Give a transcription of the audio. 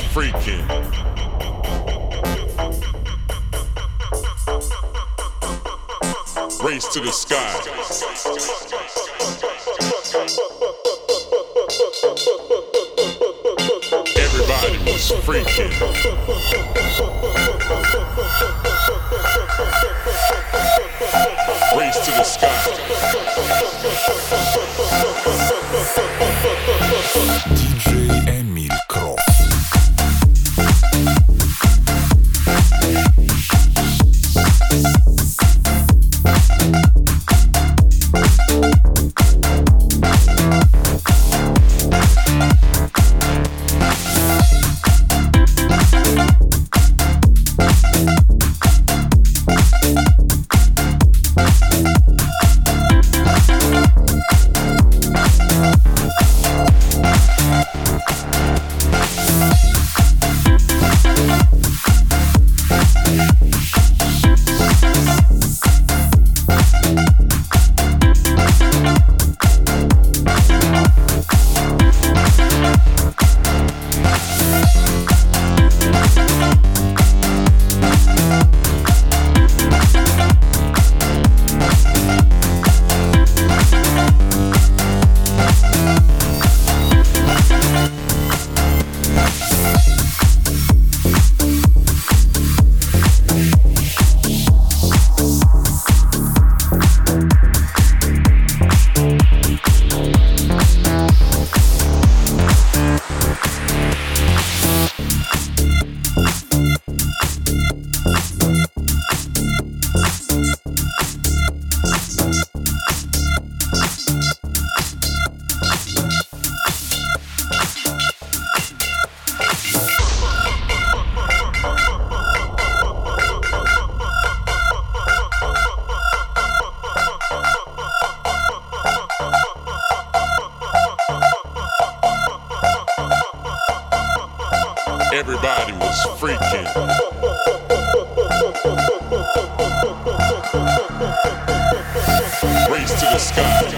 freaking. Race to the sky. Everybody was freaking. Race to the sky. Everybody was freaking. Race to the sky.